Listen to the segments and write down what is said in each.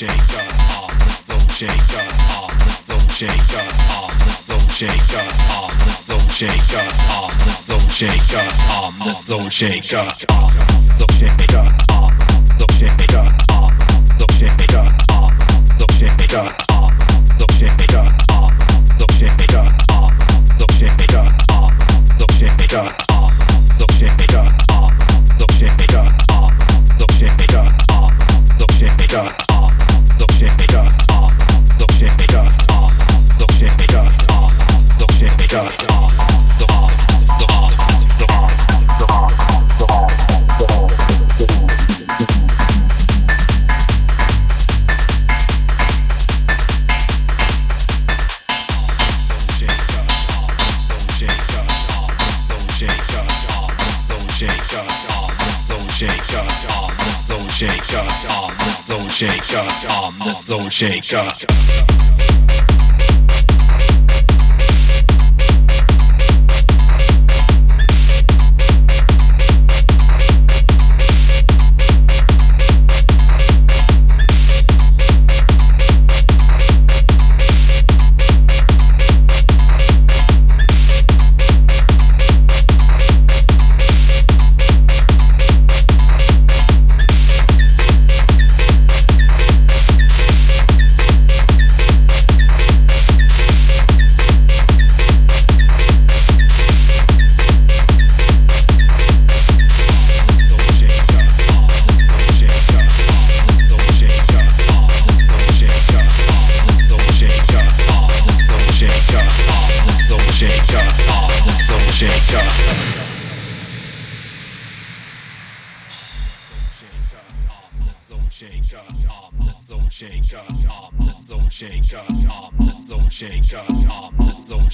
shaker. shaker. I'm the soul shaker.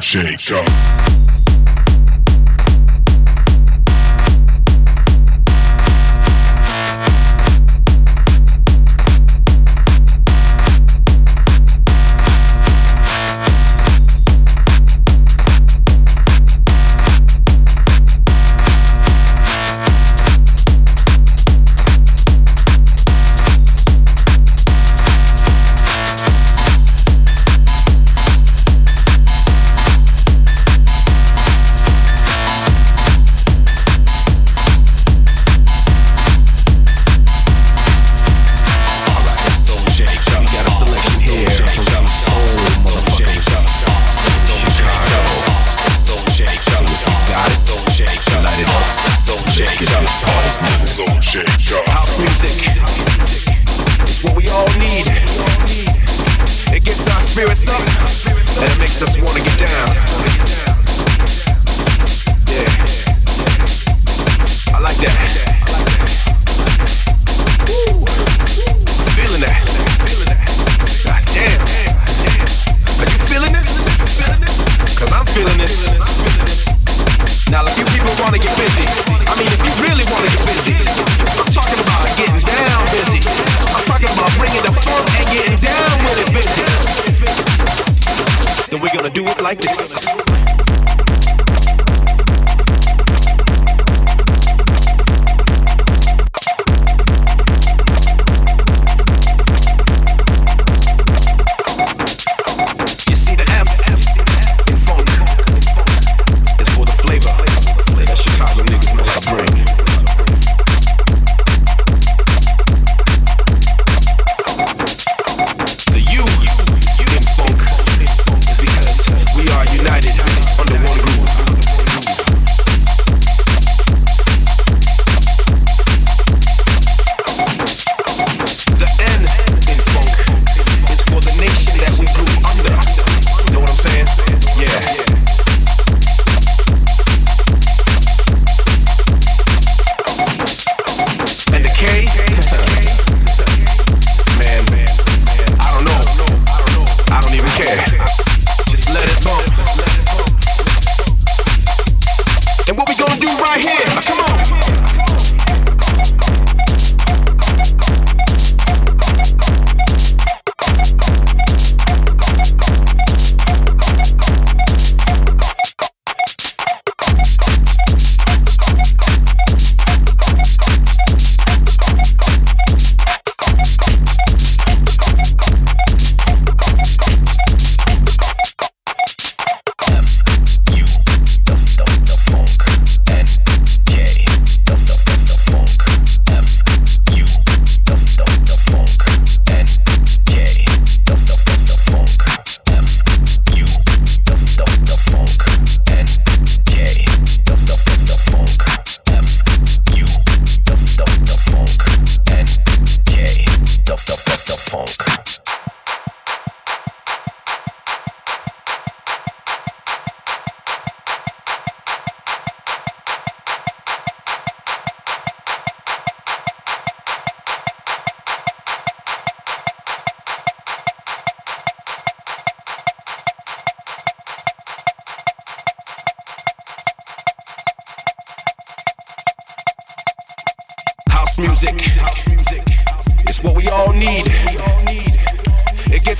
shake up.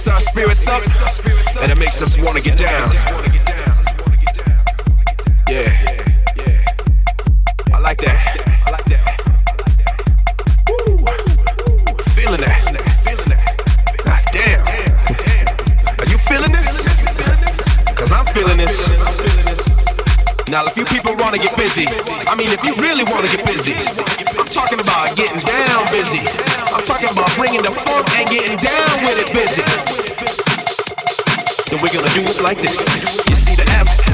our spirits up, and it makes us wanna get down. Yeah, I like that. Feeling that. Ah, damn. Are you feeling this? Cause I'm feeling this. Now, if you people wanna get busy, I mean, if you really wanna get busy, I'm talking about getting down busy. Talking about bringing the funk and getting down with it busy. Then we're gonna do it like this. You see the F.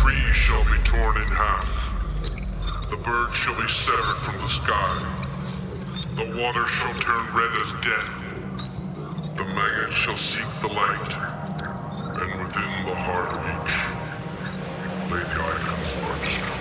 tree shall be torn in half. The bird shall be severed from the sky. The water shall turn red as death. The maggot shall seek the light. And within the heart of each lay the icons arched.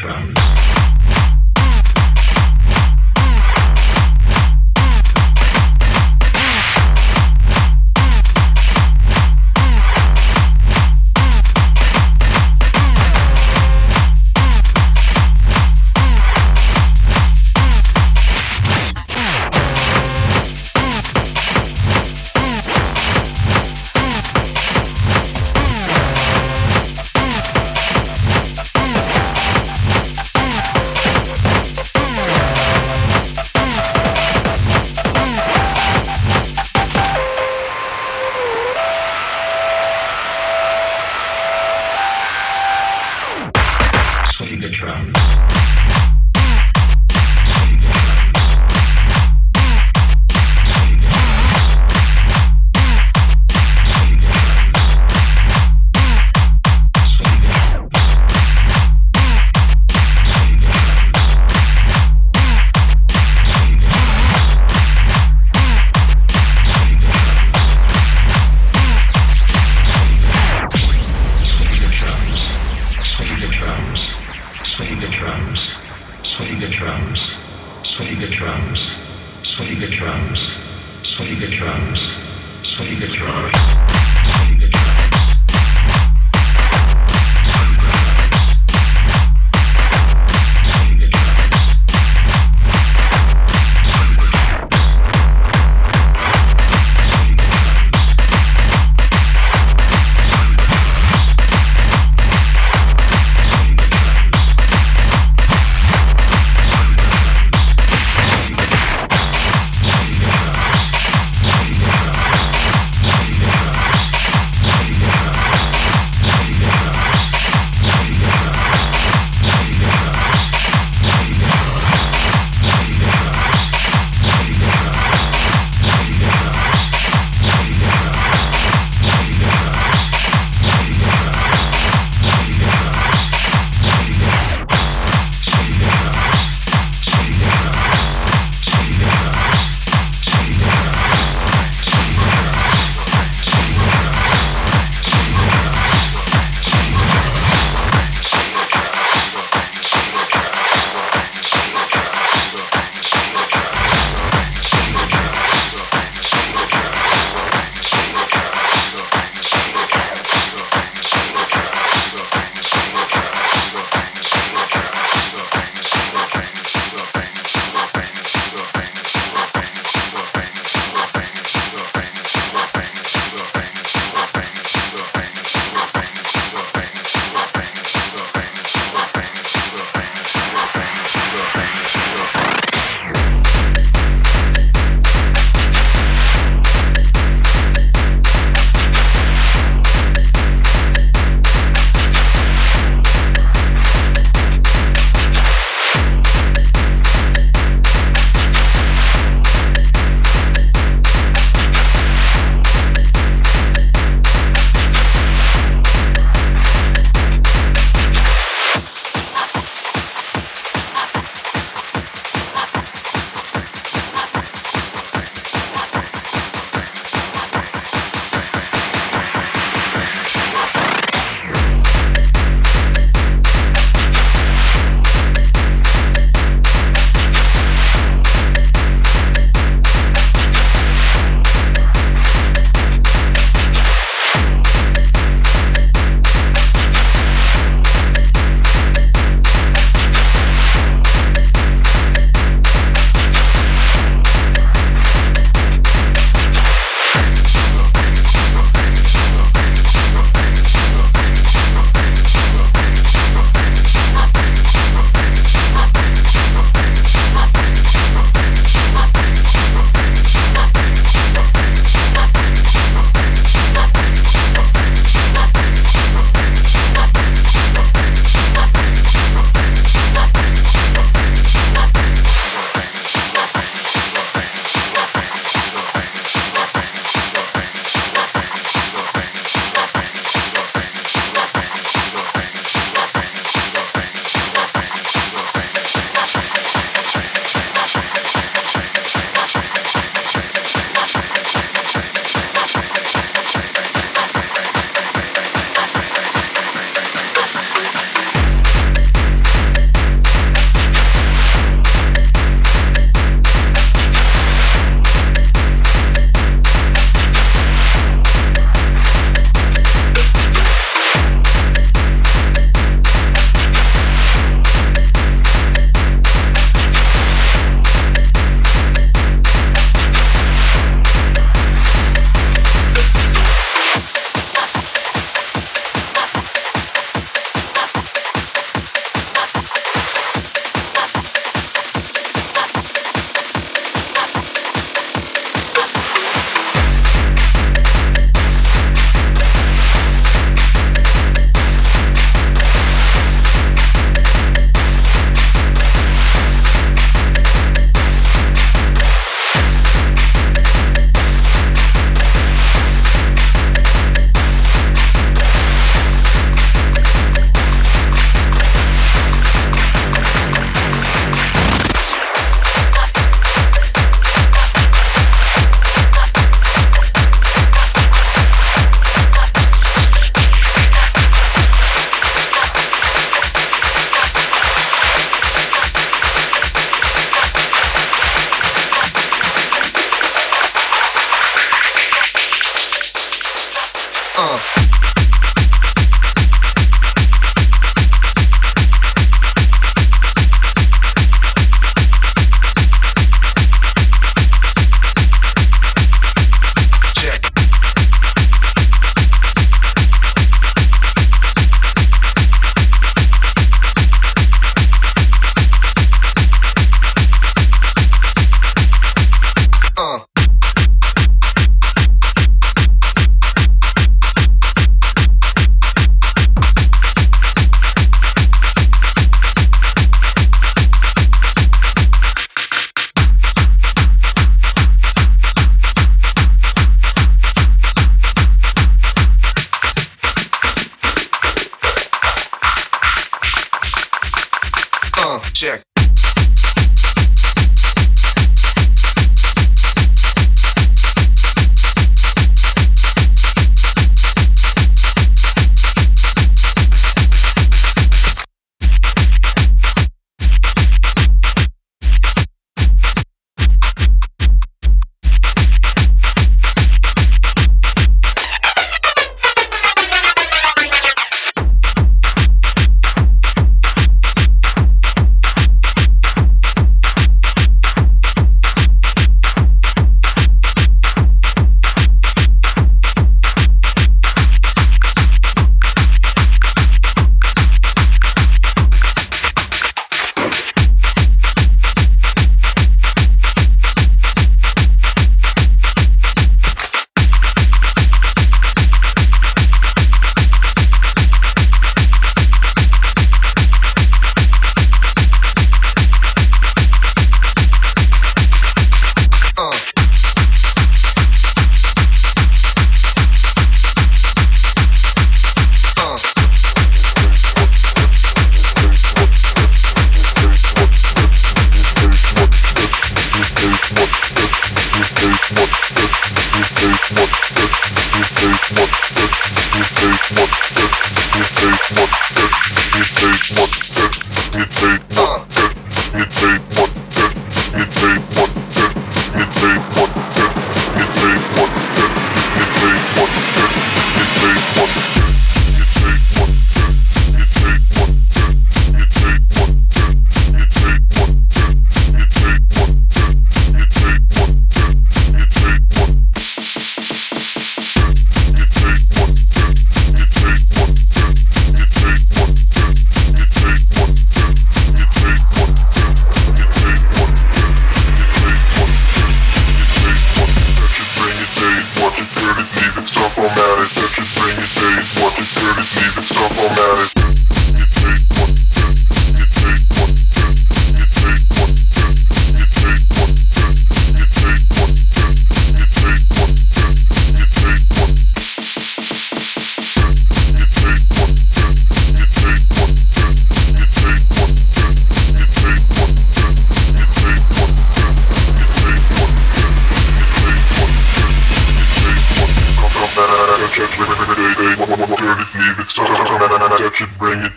drums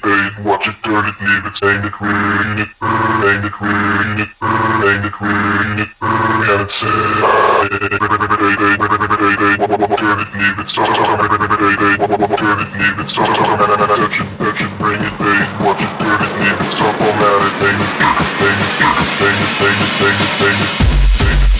burn it, watch it, turn it, leave it, hang it, rain it, burn, hang it, rain it, burn, hang it, rain it, burn, it, and it's turn it, leave it, stop, turn it, leave it, stop, action, it, bring it, bang, watch it, turn it, leave it, stop, it, at it, hang it, hang it, hang it, hang it, hang it, hang it, hang it, hang it.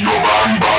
your bang bang.